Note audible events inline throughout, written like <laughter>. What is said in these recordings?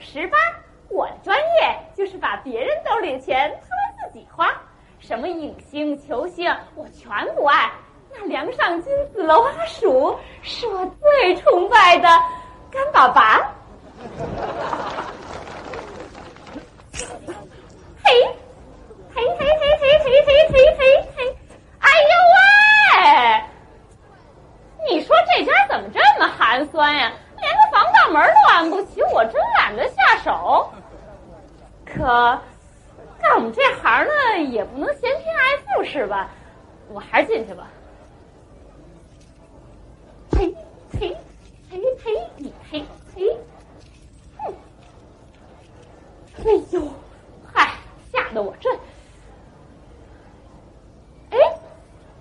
十八，我的专业就是把别人兜里的钱掏来自己花，什么影星、球星我全不爱。那梁上君子楼阿鼠是我最崇拜的干爸爸。嘿，嘿嘿嘿嘿嘿嘿嘿嘿嘿，哎呦喂！你说这家怎么这么寒酸呀？门都安不起，我真懒得下手。可干我们这行呢，也不能嫌贫爱富是吧？我还是进去吧。嘿，嘿，嘿嘿，你嘿嘿，哼！哎呦，嗨，吓得我这……哎，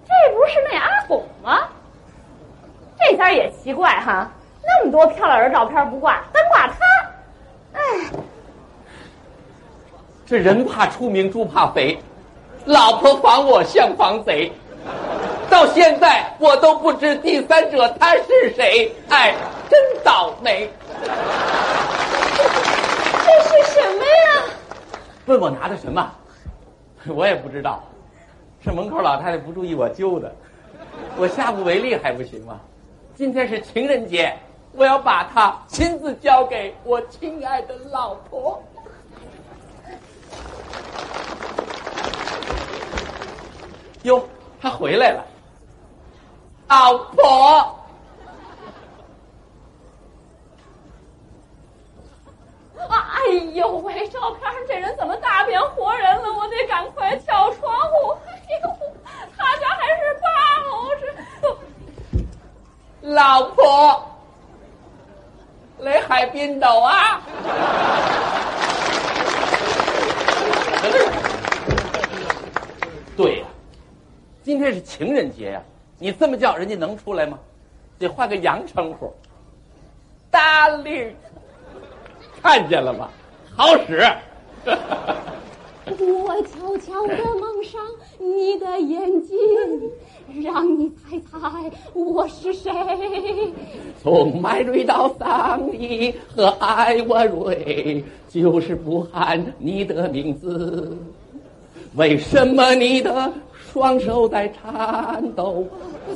这不是那阿拱吗？这家也奇怪哈，那么多漂亮人照片不挂，单挂他。哎，这人怕出名猪怕肥，老婆防我像防贼。到现在我都不知第三者他是谁，哎，真倒霉。这是什么呀？问我拿的什么？<laughs> 我也不知道，是门口老太太不注意我揪的，我下不为例还不行吗？今天是情人节，我要把它亲自交给我亲爱的老婆。哟，他回来了，老婆。哎呦喂！照片上这人怎么大变活人了？我得赶快跳窗户！哎呦，他家还是八楼是？老婆，来海滨岛啊！对呀，今天是情人节呀，你这么叫人家能出来吗？得换个洋称呼，Darling，看见了吗？好使。<laughs> 我悄悄地蒙上你的眼睛，让你猜猜我是谁。从麦瑞到桑尼和艾沃瑞，就是不喊你的名字。为什么你的双手在颤抖？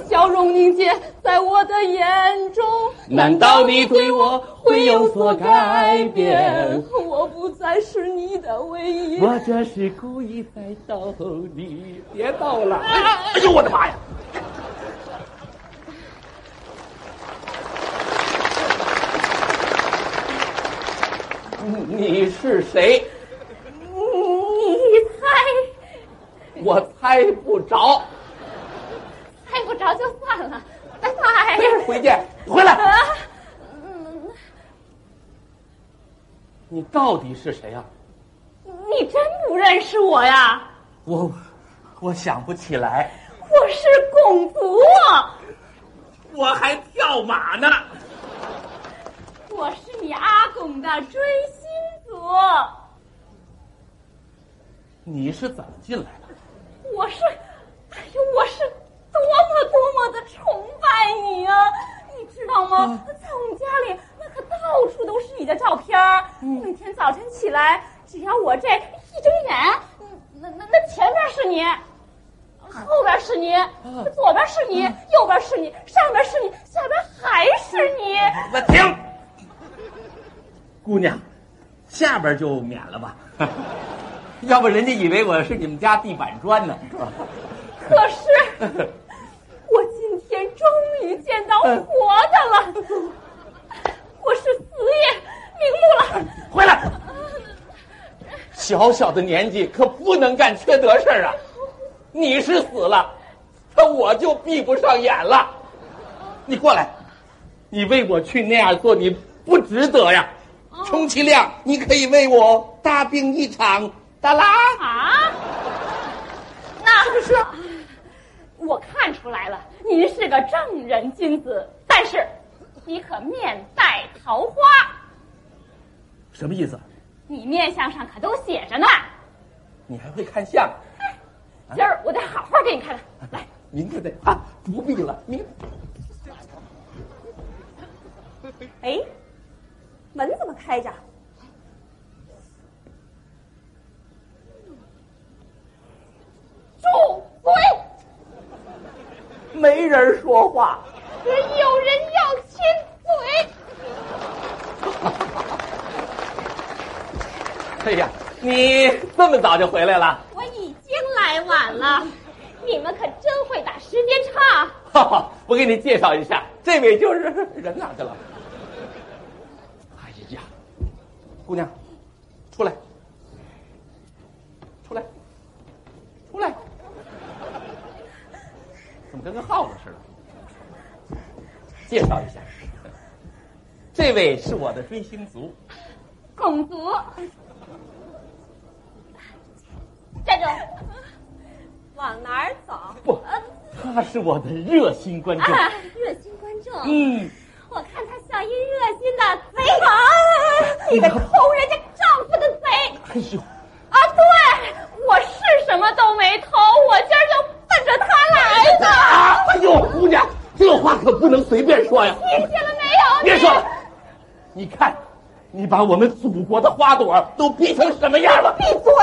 笑容凝结在我的眼中。难道你对我会有所改变？我不再是你的唯一。我这是故意在逗你，别逗了！哎呦，我的妈呀！你是谁？你猜？我猜不着。猜不着就算了，拜拜。回见，回来。你到底是谁呀？你真不认识我呀？我，我想不起来。我是公主，我还跳马呢。我是你阿公的追星族。你是怎么进来的？我是，哎呦，我是多么多么的崇拜你啊！你知道吗？在我们家里，那可到处都是你的照片儿。每天早晨起来，只要我这一睁眼，那那那前面是你，后边是你，左边是你，右边是你，上边是你，下边还是你。我停，姑娘，下边就免了吧。要不人家以为我是你们家地板砖呢，是吧？可是，<laughs> 我今天终于见到活的了，<laughs> 我是死也瞑目了。回来，小小的年纪可不能干缺德事儿啊！你是死了，那我就闭不上眼了。你过来，你为我去那样做，你不值得呀。充其量你可以为我大病一场。哒啦啊！那不是，我看出来了，您是个正人君子，但是你可面带桃花。什么意思？你面相上可都写着呢。你还会看相？今儿我得好好给你看看。来，明天再啊，不必了，明。哎，门怎么开着？没人说话，有人要亲嘴。<laughs> 哎呀，你这么早就回来了？我已经来晚了，你们可真会打时间差。哈哈，我给你介绍一下，这位就是 <laughs> 人哪去了？哎呀，姑娘，出来，出来，出来，怎么跟个耗子似的？介绍一下，这位是我的追星族，公主。站住！往哪儿走？不，他是我的热心观众。啊，热心观众。嗯，我看他像一热心的贼王，你个偷人家丈夫的贼！哎呦，啊，对，我是什么都没偷，我今儿就他来的。哎呦，姑娘，这话可不能随便说呀！听见了没有？别说了，你看，你把我们祖国的花朵都逼成什么样了？闭嘴！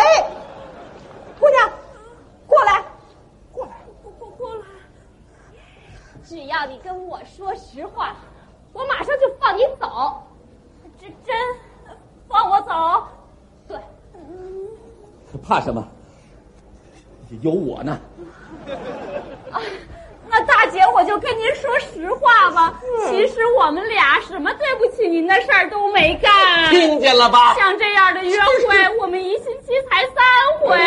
姑娘，过来，过来，过过过来。只要你跟我说实话，我马上就放你走。真真，放我走？对。怕什么？有我呢。姐，我就跟您说实话吧。其实我们俩什么对不起您的事儿都没干。听见了吧？像这样的约会，<laughs> 我们一星期才三回。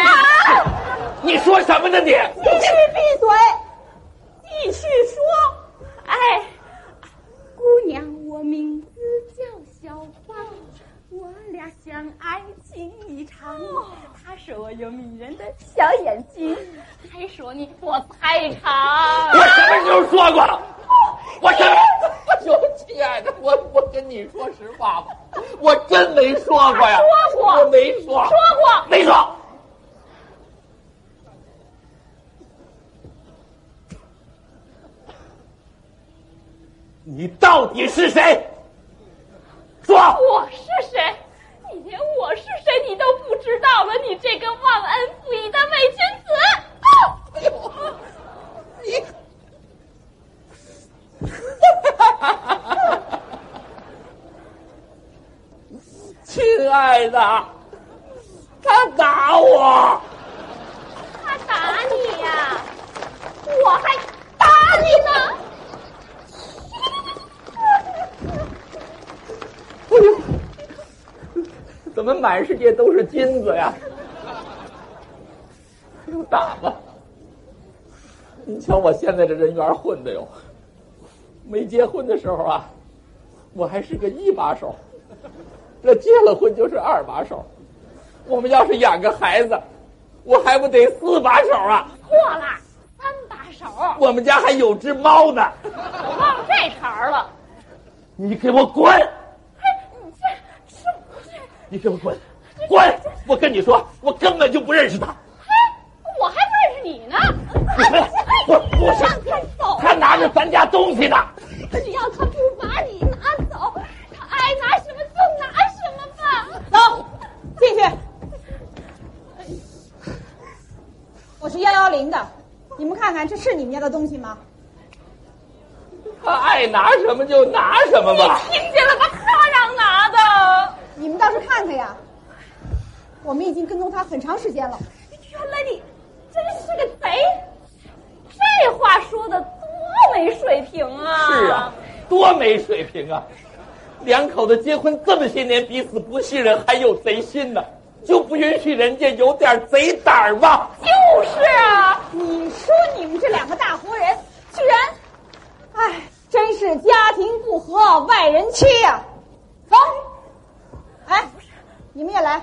<laughs> 你说什么呢你？继续闭嘴，继续说。哎，姑娘，我名字叫小芳，我俩相爱情一场。他说我有迷人的小眼睛，还说你脖子太长。我什么时候说过？我什么？哎呦，亲爱的，我我跟你说实话吧，我真没说过呀。说过，我没说。说过，没说。你到底是谁？说。我是谁？你连我是谁你都不知道了，你这个忘恩负义的伪君子！哎呦，你。亲打，他打我，他打你呀，我还打你呢！怎么满世界都是金子呀？打吧！你瞧我现在这人缘混的哟，没结婚的时候啊，我还是个一把手。这结了婚就是二把手，我们要是养个孩子，我还不得四把手啊？错了，三把手。我们家还有只猫呢。我忘这茬了。你给我滚！哎，你这？你给我滚！滚！我跟你说，我根本就不认识他。嘿，我还不认识你呢。你回来！我我让他走。他拿着咱家东西呢。只要他不把你拿走，他爱拿什么就拿什么吧。走，进去。我是幺幺零的，这是你们家的东西吗？他爱拿什么就拿什么吧。你听见了吧？他让拿的。你们倒是看看呀！我们已经跟踪他很长时间了。原来你真是个贼！这话说的多没水平啊！是啊，多没水平啊！两口子结婚这么些年，彼此不信任，还有贼心呢，就不允许人家有点贼胆儿吗？就是啊！说你们这两个大活人，居然，哎，真是家庭不和外人欺呀！走，哎，你们也来。